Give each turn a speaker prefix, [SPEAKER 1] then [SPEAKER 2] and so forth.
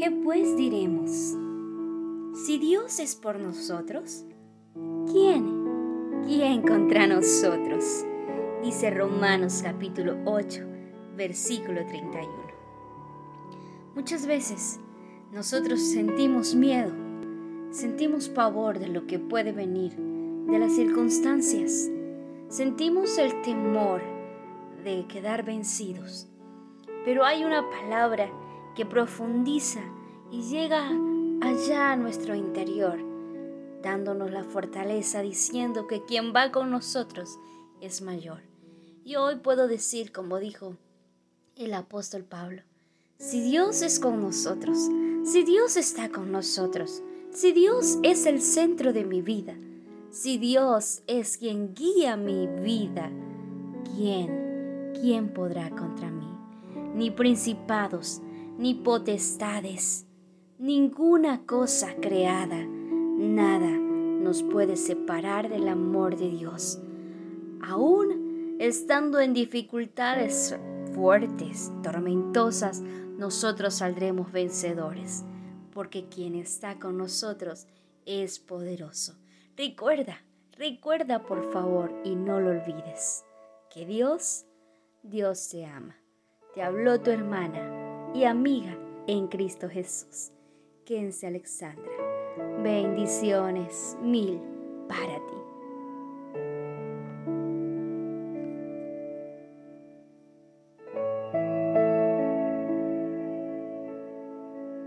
[SPEAKER 1] ¿Qué pues diremos? Si Dios es por nosotros, ¿quién? ¿Quién contra nosotros? Dice Romanos capítulo 8, versículo 31. Muchas veces nosotros sentimos miedo, sentimos pavor de lo que puede venir, de las circunstancias, sentimos el temor de quedar vencidos. Pero hay una palabra que profundiza y llega allá a nuestro interior, dándonos la fortaleza, diciendo que quien va con nosotros es mayor. Y hoy puedo decir, como dijo el apóstol Pablo, si Dios es con nosotros, si Dios está con nosotros, si Dios es el centro de mi vida, si Dios es quien guía mi vida, ¿quién, quién podrá contra mí? Ni principados, ni potestades, ninguna cosa creada, nada nos puede separar del amor de Dios. Aún estando en dificultades fuertes, tormentosas, nosotros saldremos vencedores, porque quien está con nosotros es poderoso. Recuerda, recuerda por favor y no lo olvides, que Dios, Dios te ama. Te habló tu hermana y amiga en Cristo Jesús. Quédense Alexandra. Bendiciones mil para ti.